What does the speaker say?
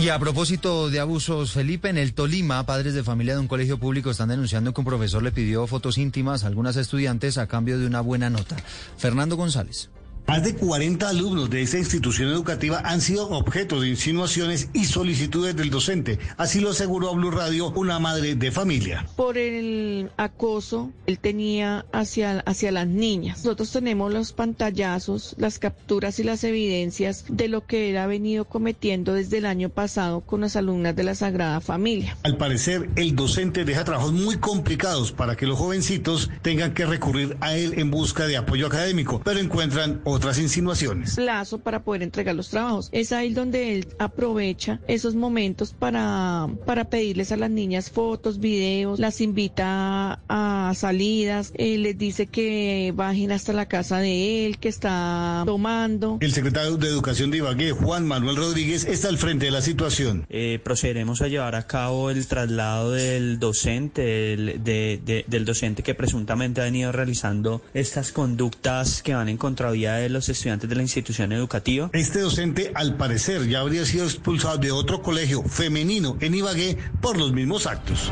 Y a propósito de abusos, Felipe, en el Tolima, padres de familia de un colegio público están denunciando que un profesor le pidió fotos íntimas a algunas estudiantes a cambio de una buena nota. Fernando González. Más de 40 alumnos de esta institución educativa han sido objeto de insinuaciones y solicitudes del docente. Así lo aseguró a Blue Radio una madre de familia. Por el acoso, él tenía hacia, hacia las niñas. Nosotros tenemos los pantallazos, las capturas y las evidencias de lo que él ha venido cometiendo desde el año pasado con las alumnas de la Sagrada Familia. Al parecer, el docente deja trabajos muy complicados para que los jovencitos tengan que recurrir a él en busca de apoyo académico, pero encuentran otras insinuaciones. Plazo para poder entregar los trabajos. Es ahí donde él aprovecha esos momentos para, para pedirles a las niñas fotos, videos, las invita a salidas, les dice que bajen hasta la casa de él, que está tomando. El secretario de Educación de Ibagué, Juan Manuel Rodríguez, está al frente de la situación. Eh, procederemos a llevar a cabo el traslado del docente, del, de, de, del docente que presuntamente ha venido realizando estas conductas que van en contravía los estudiantes de la institución educativa. Este docente, al parecer, ya habría sido expulsado de otro colegio femenino en Ibagué por los mismos actos.